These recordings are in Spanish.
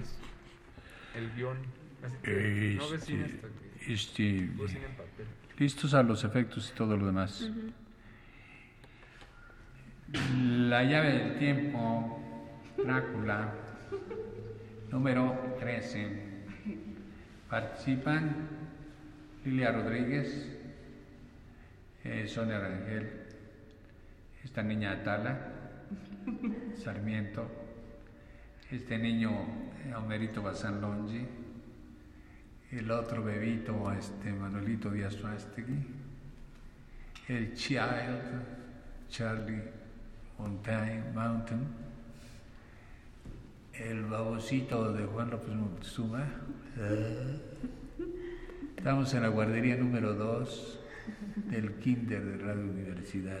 es el guion. Así que no ves cine hasta que este, en papel. Listos a los efectos y todo lo demás. La llave del tiempo, Drácula, número 13. Participan Lilia Rodríguez, eh, Sonia Rangel, esta niña Atala, Sarmiento, este niño eh, Homerito Bazán Longi, el otro bebito este Manuelito Díaz Suástegui, el Child, Charlie Mountain, el babosito de Juan López Moctezuma. Estamos en la guardería número 2 del Kinder de Radio Universidad.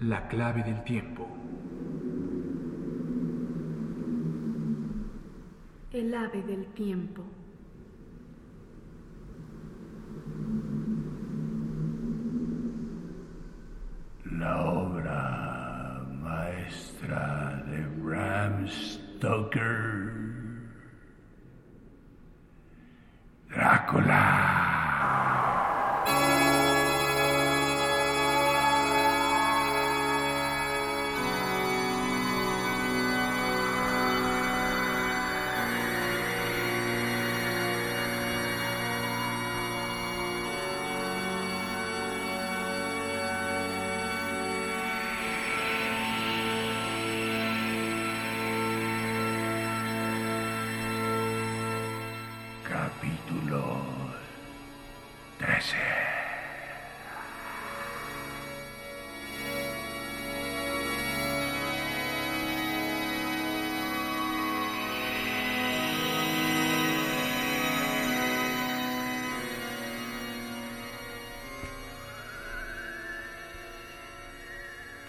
La clave del tiempo. El ave del tiempo. La obra maestra de Bram Stoker. Drácula.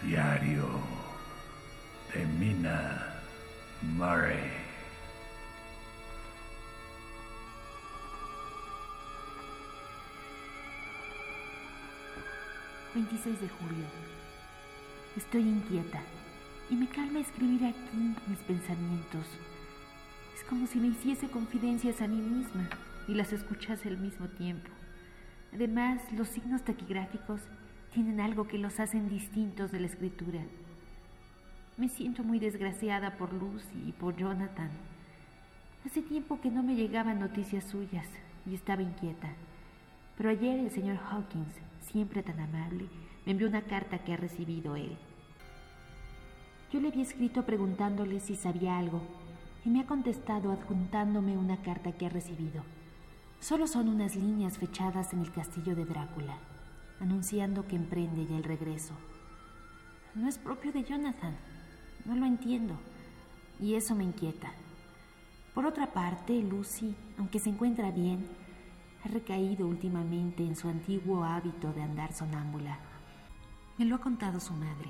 Diario de Mina Murray. 26 de julio. Estoy inquieta y me calma escribir aquí mis pensamientos. Es como si me hiciese confidencias a mí misma y las escuchase al mismo tiempo. Además, los signos taquigráficos tienen algo que los hacen distintos de la escritura. Me siento muy desgraciada por Lucy y por Jonathan. Hace tiempo que no me llegaban noticias suyas y estaba inquieta. Pero ayer el señor Hawkins siempre tan amable, me envió una carta que ha recibido él. Yo le había escrito preguntándole si sabía algo y me ha contestado adjuntándome una carta que ha recibido. Solo son unas líneas fechadas en el castillo de Drácula, anunciando que emprende ya el regreso. No es propio de Jonathan, no lo entiendo, y eso me inquieta. Por otra parte, Lucy, aunque se encuentra bien, ha recaído últimamente en su antiguo hábito de andar sonámbula. Me lo ha contado su madre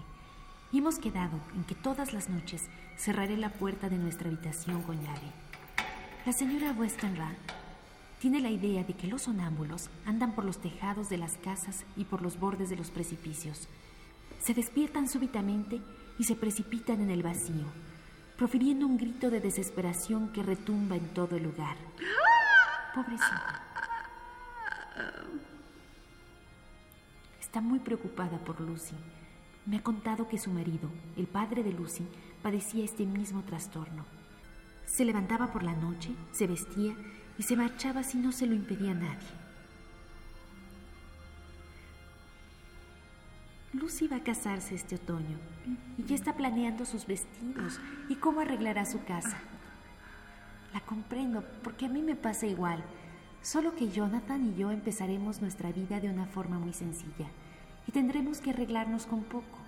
y hemos quedado en que todas las noches cerraré la puerta de nuestra habitación con llave. La señora Westenra tiene la idea de que los sonámbulos andan por los tejados de las casas y por los bordes de los precipicios. Se despiertan súbitamente y se precipitan en el vacío, profiriendo un grito de desesperación que retumba en todo el lugar. Pobrecita. Está muy preocupada por Lucy. Me ha contado que su marido, el padre de Lucy, padecía este mismo trastorno. Se levantaba por la noche, se vestía y se marchaba si no se lo impedía nadie. Lucy va a casarse este otoño y ya está planeando sus vestidos y cómo arreglará su casa. La comprendo porque a mí me pasa igual. Solo que Jonathan y yo empezaremos nuestra vida de una forma muy sencilla y tendremos que arreglarnos con poco.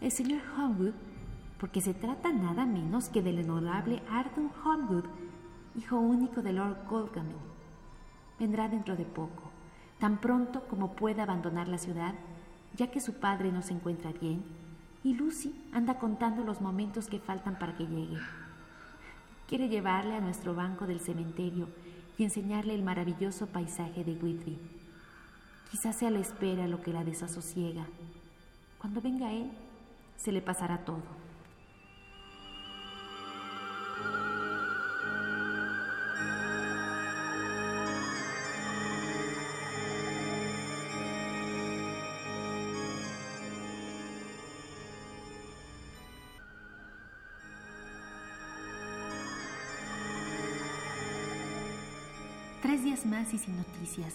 El señor Homewood, porque se trata nada menos que del honorable Arthur Homewood, hijo único de Lord Colgamy, vendrá dentro de poco, tan pronto como pueda abandonar la ciudad, ya que su padre no se encuentra bien y Lucy anda contando los momentos que faltan para que llegue. Quiere llevarle a nuestro banco del cementerio y enseñarle el maravilloso paisaje de Whitby. Quizás sea la espera lo que la desasosiega. Cuando venga él, se le pasará todo. Más y sin noticias.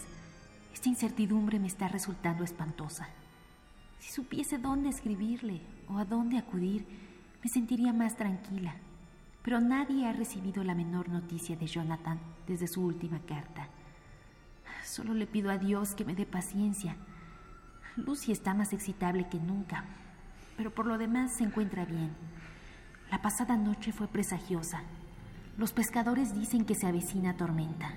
Esta incertidumbre me está resultando espantosa. Si supiese dónde escribirle o a dónde acudir, me sentiría más tranquila. Pero nadie ha recibido la menor noticia de Jonathan desde su última carta. Solo le pido a Dios que me dé paciencia. Lucy está más excitable que nunca, pero por lo demás se encuentra bien. La pasada noche fue presagiosa. Los pescadores dicen que se avecina tormenta.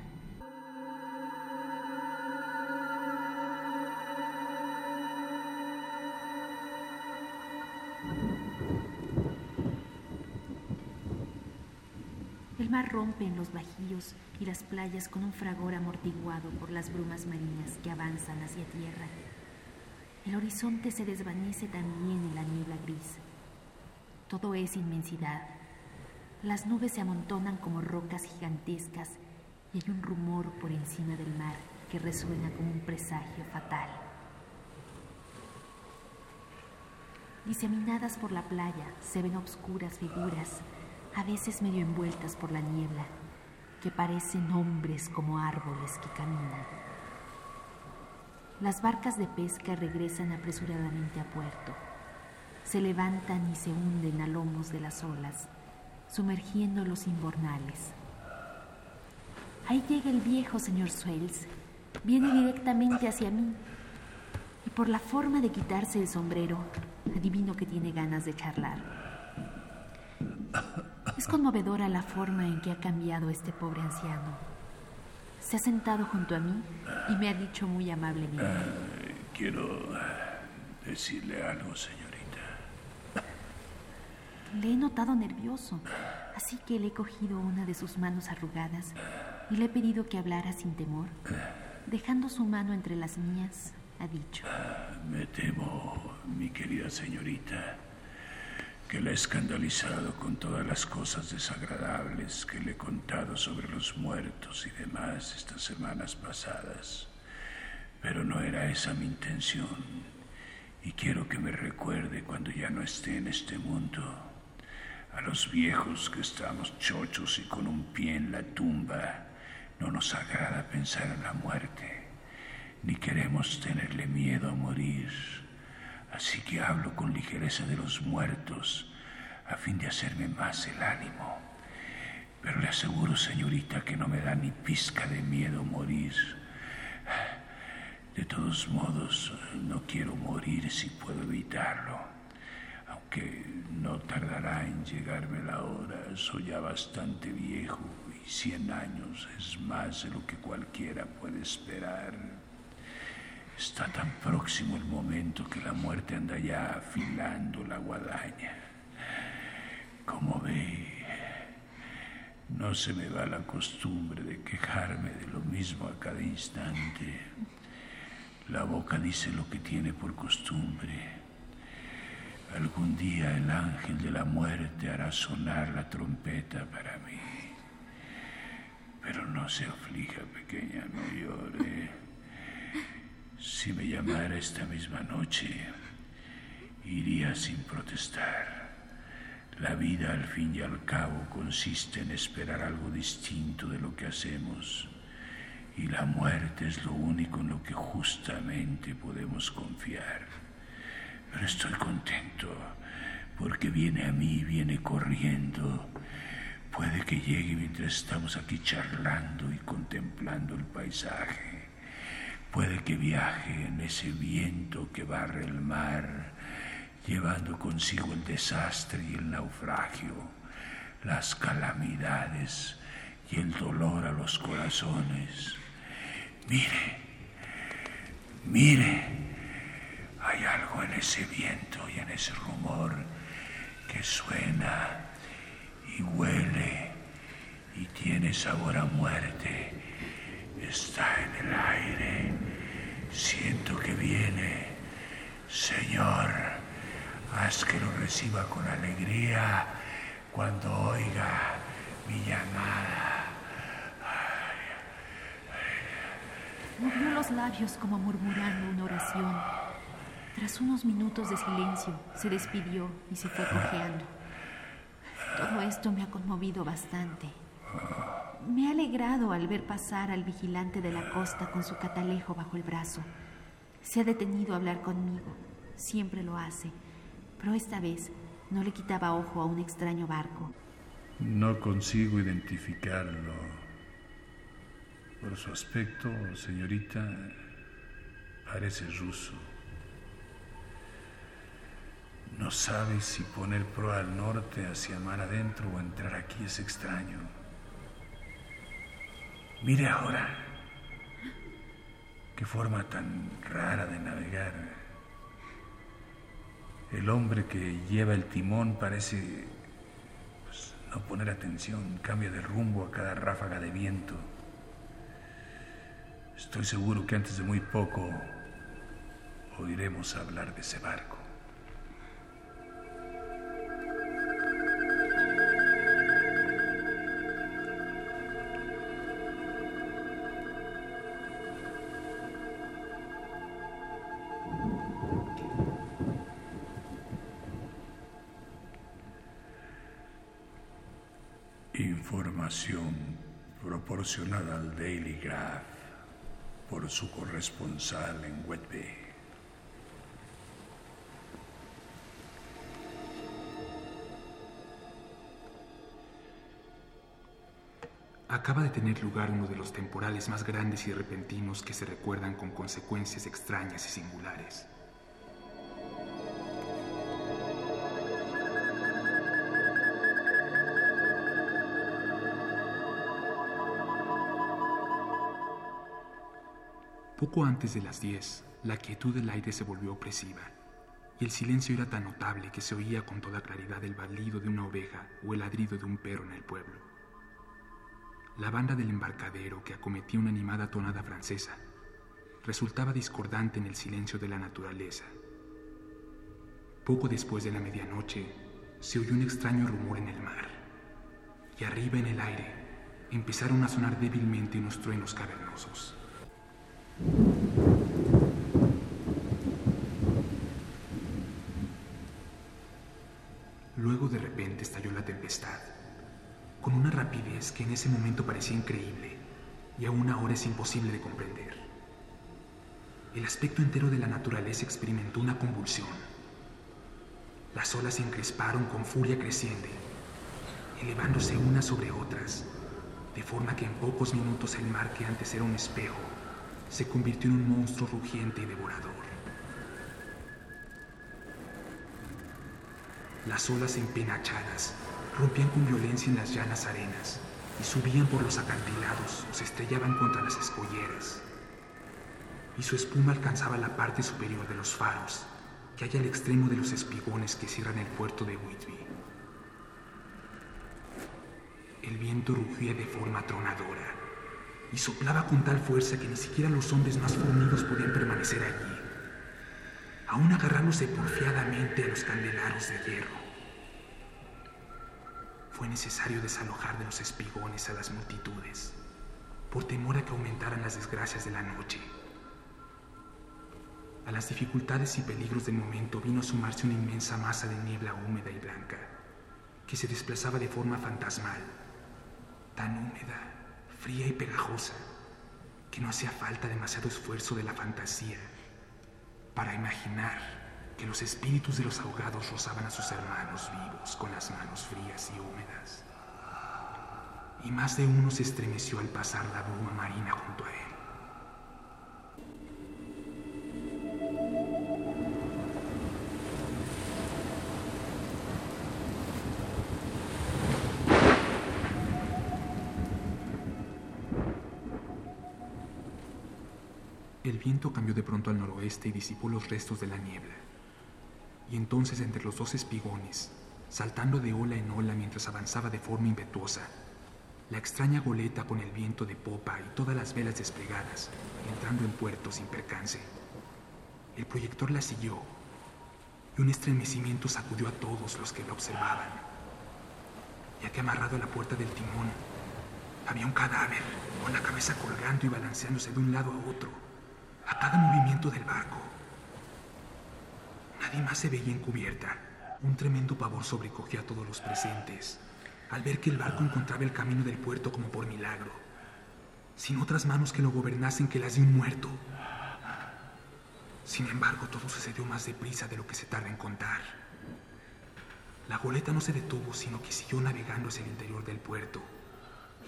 El mar rompe en los bajíos y las playas con un fragor amortiguado por las brumas marinas que avanzan hacia tierra. El horizonte se desvanece también en la niebla gris. Todo es inmensidad. Las nubes se amontonan como rocas gigantescas y hay un rumor por encima del mar que resuena como un presagio fatal. Diseminadas por la playa se ven obscuras figuras a veces medio envueltas por la niebla, que parecen hombres como árboles que caminan. Las barcas de pesca regresan apresuradamente a puerto. Se levantan y se hunden a lomos de las olas, sumergiendo los inbornales. Ahí llega el viejo señor Swells. Viene directamente hacia mí. Y por la forma de quitarse el sombrero, adivino que tiene ganas de charlar. Es conmovedora la forma en que ha cambiado este pobre anciano. Se ha sentado junto a mí y me ha dicho muy amablemente. quiero decirle algo, señorita. Le he notado nervioso, así que le he cogido una de sus manos arrugadas y le he pedido que hablara sin temor. Dejando su mano entre las mías, ha dicho. Me temo, mi querida señorita, que la he escandalizado con todas las cosas desagradables que le he contado sobre los muertos y demás estas semanas pasadas. Pero no era esa mi intención y quiero que me recuerde cuando ya no esté en este mundo. A los viejos que estamos chochos y con un pie en la tumba, no nos agrada pensar en la muerte, ni queremos tenerle miedo a morir Así que hablo con ligereza de los muertos a fin de hacerme más el ánimo. Pero le aseguro, señorita, que no me da ni pizca de miedo morir. De todos modos, no quiero morir si puedo evitarlo. Aunque no tardará en llegarme la hora, soy ya bastante viejo y cien años es más de lo que cualquiera puede esperar. Está tan próximo el momento que la muerte anda ya afilando la guadaña. Como ve, no se me va la costumbre de quejarme de lo mismo a cada instante. La boca dice lo que tiene por costumbre. Algún día el ángel de la muerte hará sonar la trompeta para mí. Pero no se aflija, pequeña, no llore. Si me llamara esta misma noche, iría sin protestar. La vida al fin y al cabo consiste en esperar algo distinto de lo que hacemos y la muerte es lo único en lo que justamente podemos confiar. Pero estoy contento porque viene a mí, viene corriendo, Puede que llegue mientras estamos aquí charlando y contemplando el paisaje. Puede que viaje en ese viento que barre el mar, llevando consigo el desastre y el naufragio, las calamidades y el dolor a los corazones. Mire, mire, hay algo en ese viento y en ese rumor que suena y huele y tiene sabor a muerte. Está en el aire. Siento que viene. Señor, haz que lo reciba con alegría cuando oiga mi llamada. Movió los labios como murmurando una oración. Tras unos minutos de silencio, se despidió y se fue cojeando. Todo esto me ha conmovido bastante. Me ha alegrado al ver pasar al vigilante de la costa con su catalejo bajo el brazo. Se ha detenido a hablar conmigo. Siempre lo hace. Pero esta vez no le quitaba ojo a un extraño barco. No consigo identificarlo. Por su aspecto, señorita, parece ruso. No sabe si poner proa al norte hacia mar adentro o entrar aquí es extraño. Mire ahora. Qué forma tan rara de navegar. El hombre que lleva el timón parece pues, no poner atención, cambia de rumbo a cada ráfaga de viento. Estoy seguro que antes de muy poco oiremos hablar de ese barco. Proporcionada al Daily Graph por su corresponsal en Whitby. Acaba de tener lugar uno de los temporales más grandes y repentinos que se recuerdan con consecuencias extrañas y singulares. Poco antes de las 10, la quietud del aire se volvió opresiva, y el silencio era tan notable que se oía con toda claridad el balido de una oveja o el ladrido de un perro en el pueblo. La banda del embarcadero que acometía una animada tonada francesa resultaba discordante en el silencio de la naturaleza. Poco después de la medianoche se oyó un extraño rumor en el mar, y arriba en el aire empezaron a sonar débilmente unos truenos cavernosos. Luego de repente estalló la con una rapidez que en ese momento parecía increíble y aún ahora es imposible de comprender. El aspecto entero de la naturaleza experimentó una convulsión. Las olas se encresparon con furia creciente, elevándose unas sobre otras, de forma que en pocos minutos el mar que antes era un espejo se convirtió en un monstruo rugiente y devorador. Las olas empenachadas rompían con violencia en las llanas arenas y subían por los acantilados o se estrellaban contra las escolleras. Y su espuma alcanzaba la parte superior de los faros que hay al extremo de los espigones que cierran el puerto de Whitby. El viento rugía de forma tronadora y soplaba con tal fuerza que ni siquiera los hombres más fornidos podían permanecer allí, aún agarrándose porfiadamente a los candelaros de hierro. Fue necesario desalojar de los espigones a las multitudes, por temor a que aumentaran las desgracias de la noche. A las dificultades y peligros del momento vino a sumarse una inmensa masa de niebla húmeda y blanca, que se desplazaba de forma fantasmal, tan húmeda fría y pegajosa, que no hacía falta demasiado esfuerzo de la fantasía para imaginar que los espíritus de los ahogados rozaban a sus hermanos vivos con las manos frías y húmedas. y más de uno se estremeció al pasar la bruma marina junto a él. El viento cambió de pronto al noroeste y disipó los restos de la niebla. Y entonces entre los dos espigones, saltando de ola en ola mientras avanzaba de forma impetuosa, la extraña goleta con el viento de popa y todas las velas desplegadas, entrando en puerto sin percance. El proyector la siguió y un estremecimiento sacudió a todos los que la observaban, ya que amarrado a la puerta del timón había un cadáver con la cabeza colgando y balanceándose de un lado a otro a cada movimiento del barco. Nadie más se veía encubierta. Un tremendo pavor sobrecogía a todos los presentes al ver que el barco encontraba el camino del puerto como por milagro, sin otras manos que lo gobernasen que las de un muerto. Sin embargo, todo sucedió más deprisa de lo que se tarda en contar. La goleta no se detuvo, sino que siguió navegando hacia el interior del puerto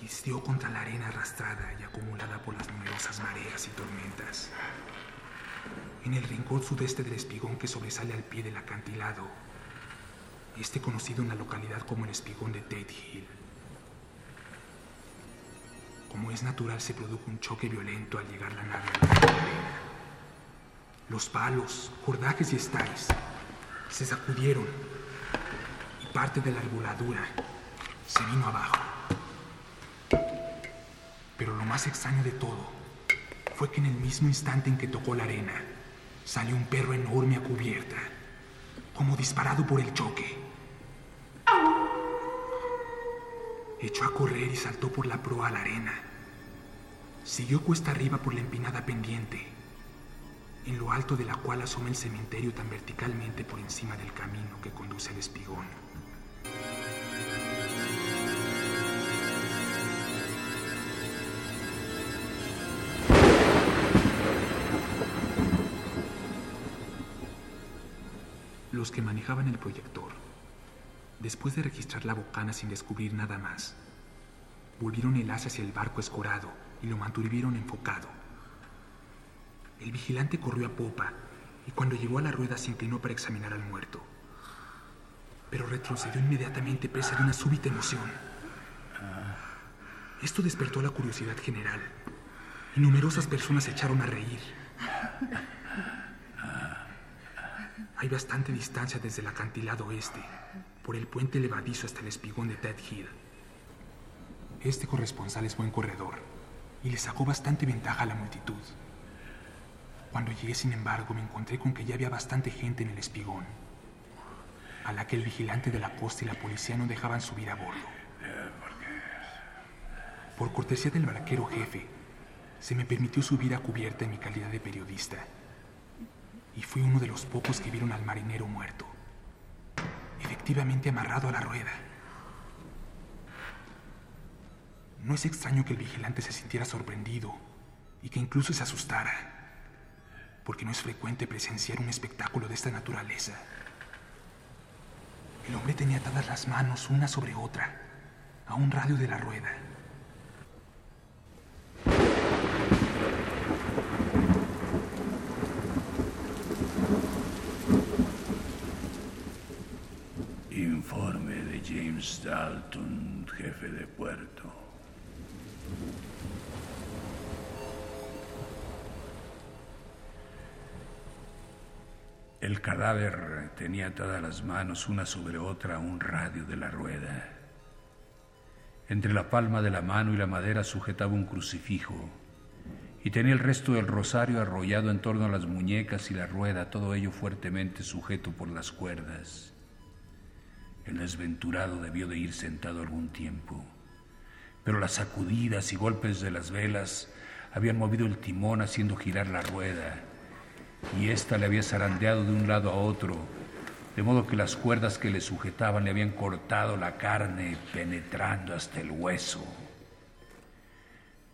y dio contra la arena arrastrada y acumulada por las numerosas mareas y tormentas. En el rincón sudeste del espigón que sobresale al pie del acantilado, este conocido en la localidad como el espigón de Tate Hill. Como es natural, se produjo un choque violento al llegar la nave arena. Los palos, cordajes y estáis se sacudieron y parte de la arboladura se vino abajo. Pero lo más extraño de todo fue que en el mismo instante en que tocó la arena, salió un perro enorme a cubierta, como disparado por el choque. Echó a correr y saltó por la proa a la arena. Siguió cuesta arriba por la empinada pendiente, en lo alto de la cual asoma el cementerio tan verticalmente por encima del camino que conduce al espigón. Los que manejaban el proyector, después de registrar la bocana sin descubrir nada más, volvieron el haz hacia el barco escorado y lo mantuvieron enfocado. El vigilante corrió a popa y cuando llegó a la rueda se inclinó para examinar al muerto. Pero retrocedió inmediatamente presa de una súbita emoción. Esto despertó la curiosidad general y numerosas personas se echaron a reír. Hay bastante distancia desde el acantilado oeste, por el puente levadizo hasta el espigón de Ted Hill. Este corresponsal es buen corredor y le sacó bastante ventaja a la multitud. Cuando llegué, sin embargo, me encontré con que ya había bastante gente en el espigón, a la que el vigilante de la costa y la policía no dejaban subir a bordo. Por cortesía del barquero jefe, se me permitió subir a cubierta en mi calidad de periodista y fui uno de los pocos que vieron al marinero muerto, efectivamente amarrado a la rueda. No es extraño que el vigilante se sintiera sorprendido y que incluso se asustara, porque no es frecuente presenciar un espectáculo de esta naturaleza. El hombre tenía atadas las manos una sobre otra a un radio de la rueda James Dalton, jefe de puerto. El cadáver tenía atadas las manos una sobre otra un radio de la rueda. Entre la palma de la mano y la madera sujetaba un crucifijo y tenía el resto del rosario arrollado en torno a las muñecas y la rueda, todo ello fuertemente sujeto por las cuerdas. El desventurado debió de ir sentado algún tiempo, pero las sacudidas y golpes de las velas habían movido el timón haciendo girar la rueda, y ésta le había zarandeado de un lado a otro, de modo que las cuerdas que le sujetaban le habían cortado la carne penetrando hasta el hueso.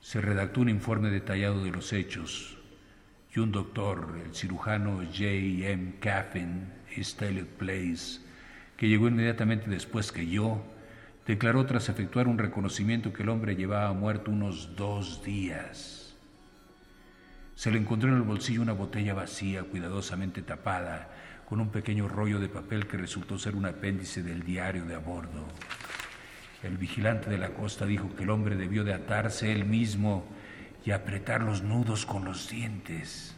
Se redactó un informe detallado de los hechos y un doctor, el cirujano J. M. Caffin, East Place, que llegó inmediatamente después que yo, declaró tras efectuar un reconocimiento que el hombre llevaba muerto unos dos días. Se le encontró en el bolsillo una botella vacía, cuidadosamente tapada, con un pequeño rollo de papel que resultó ser un apéndice del diario de a bordo. El vigilante de la costa dijo que el hombre debió de atarse él mismo y apretar los nudos con los dientes.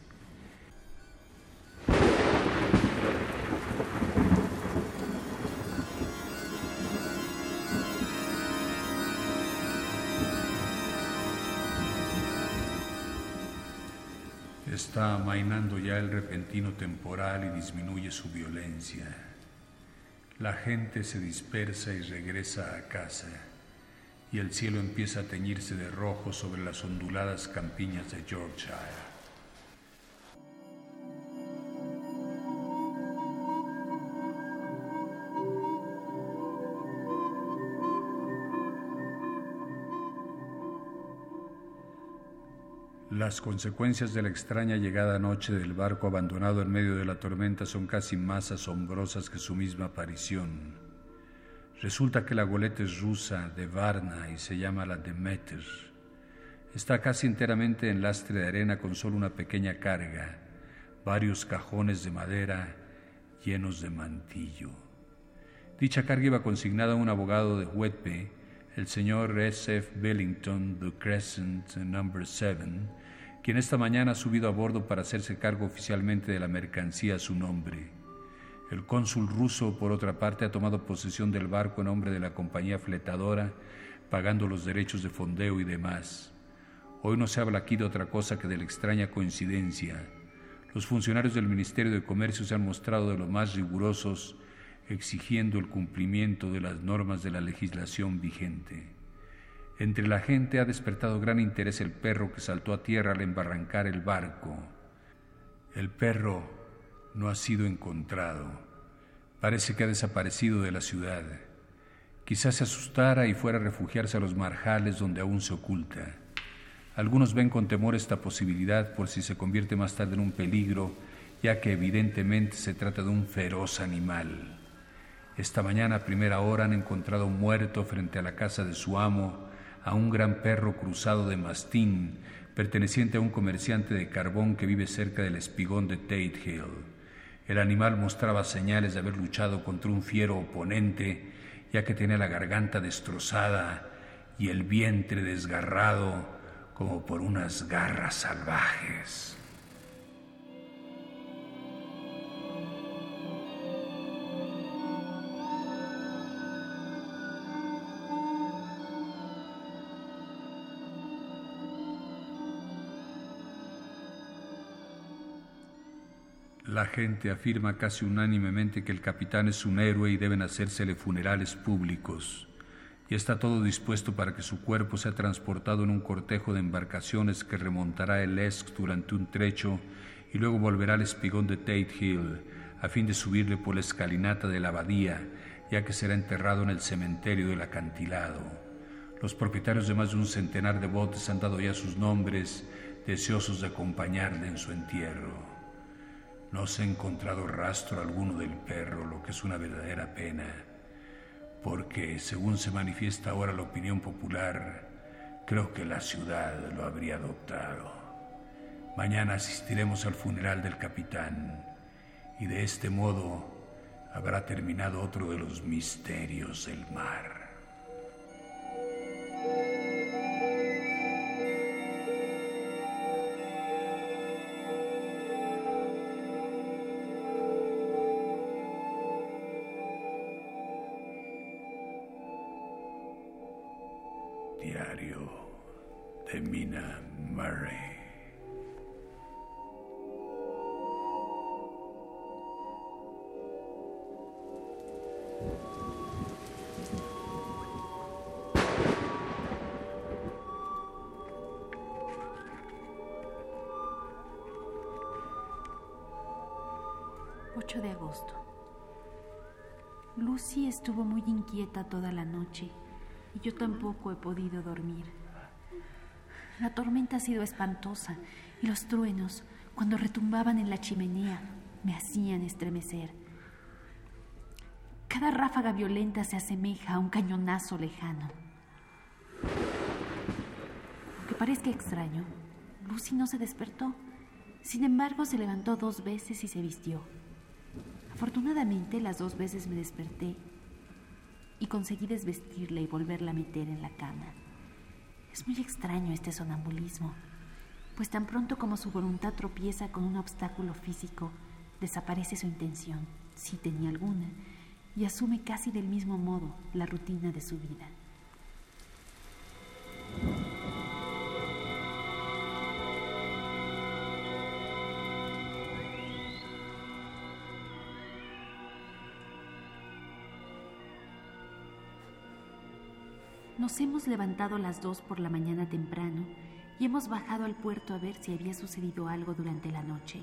Está amainando ya el repentino temporal y disminuye su violencia. La gente se dispersa y regresa a casa, y el cielo empieza a teñirse de rojo sobre las onduladas campiñas de Yorkshire. Las consecuencias de la extraña llegada anoche del barco abandonado en medio de la tormenta son casi más asombrosas que su misma aparición. Resulta que la goleta es rusa, de Varna, y se llama la Demeter. Está casi enteramente en lastre de arena con solo una pequeña carga, varios cajones de madera llenos de mantillo. Dicha carga iba consignada a un abogado de Huetpe, el señor S. F. Billington, The Crescent, Number 7, quien esta mañana ha subido a bordo para hacerse cargo oficialmente de la mercancía a su nombre. El cónsul ruso, por otra parte, ha tomado posesión del barco en nombre de la compañía fletadora, pagando los derechos de fondeo y demás. Hoy no se habla aquí de otra cosa que de la extraña coincidencia. Los funcionarios del Ministerio de Comercio se han mostrado de lo más rigurosos, exigiendo el cumplimiento de las normas de la legislación vigente. Entre la gente ha despertado gran interés el perro que saltó a tierra al embarrancar el barco. El perro no ha sido encontrado. Parece que ha desaparecido de la ciudad. Quizás se asustara y fuera a refugiarse a los marjales donde aún se oculta. Algunos ven con temor esta posibilidad por si se convierte más tarde en un peligro, ya que evidentemente se trata de un feroz animal. Esta mañana a primera hora han encontrado muerto frente a la casa de su amo a un gran perro cruzado de mastín, perteneciente a un comerciante de carbón que vive cerca del espigón de Tate Hill. El animal mostraba señales de haber luchado contra un fiero oponente, ya que tenía la garganta destrozada y el vientre desgarrado como por unas garras salvajes. La gente afirma casi unánimemente que el capitán es un héroe y deben hacérsele funerales públicos. Y está todo dispuesto para que su cuerpo sea transportado en un cortejo de embarcaciones que remontará el Esk durante un trecho y luego volverá al espigón de Tate Hill a fin de subirle por la escalinata de la abadía, ya que será enterrado en el cementerio del acantilado. Los propietarios de más de un centenar de botes han dado ya sus nombres, deseosos de acompañarle en su entierro. No se ha encontrado rastro alguno del perro, lo que es una verdadera pena, porque según se manifiesta ahora la opinión popular, creo que la ciudad lo habría adoptado. Mañana asistiremos al funeral del capitán y de este modo habrá terminado otro de los misterios del mar. Diario de Mina Murray. ...8 de agosto. Lucy estuvo muy inquieta toda la noche y yo tampoco he podido dormir. La tormenta ha sido espantosa y los truenos, cuando retumbaban en la chimenea, me hacían estremecer. Cada ráfaga violenta se asemeja a un cañonazo lejano. Aunque parezca extraño, Lucy no se despertó. Sin embargo, se levantó dos veces y se vistió. Afortunadamente, las dos veces me desperté y conseguí desvestirla y volverla a meter en la cama. Es muy extraño este sonambulismo, pues tan pronto como su voluntad tropieza con un obstáculo físico, desaparece su intención, si tenía alguna, y asume casi del mismo modo la rutina de su vida. Nos hemos levantado las dos por la mañana temprano y hemos bajado al puerto a ver si había sucedido algo durante la noche.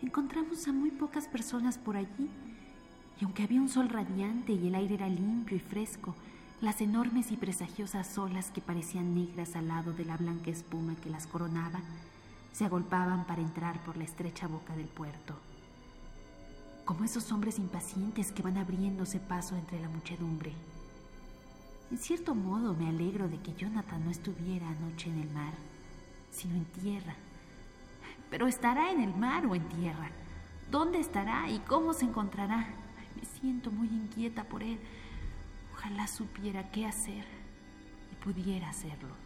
Encontramos a muy pocas personas por allí y aunque había un sol radiante y el aire era limpio y fresco, las enormes y presagiosas olas que parecían negras al lado de la blanca espuma que las coronaba se agolpaban para entrar por la estrecha boca del puerto. Como esos hombres impacientes que van abriéndose paso entre la muchedumbre. En cierto modo me alegro de que Jonathan no estuviera anoche en el mar, sino en tierra. Pero estará en el mar o en tierra. ¿Dónde estará y cómo se encontrará? Me siento muy inquieta por él. Ojalá supiera qué hacer y pudiera hacerlo.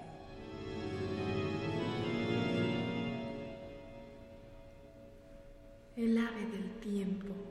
Del tiempo.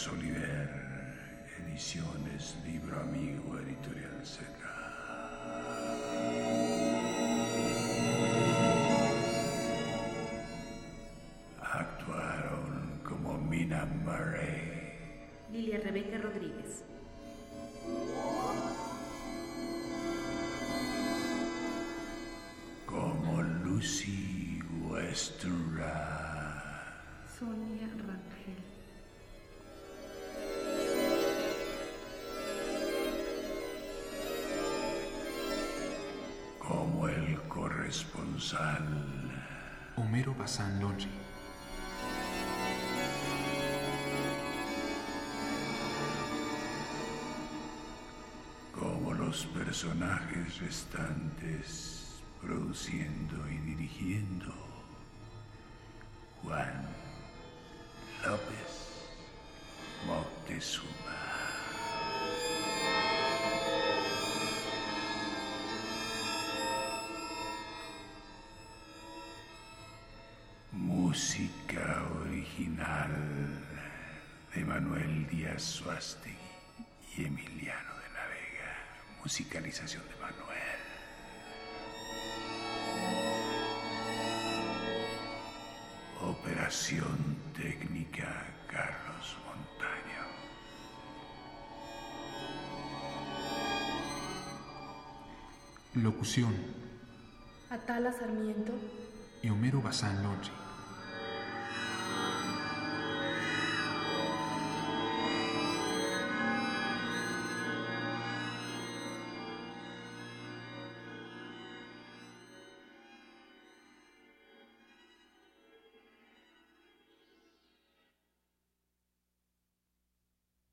Torres Oliver. Ediciones Libro Amigo Editorial Seca. Actuaron como Mina Murray, Lilia Rebeca Rodríguez. Homero Bazán como los personajes restantes produciendo y dirigiendo Manuel Díaz Suástegui y Emiliano de la Vega. Musicalización de Manuel. Operación técnica Carlos Montaño. Locución Atala Sarmiento. y Homero Bazán.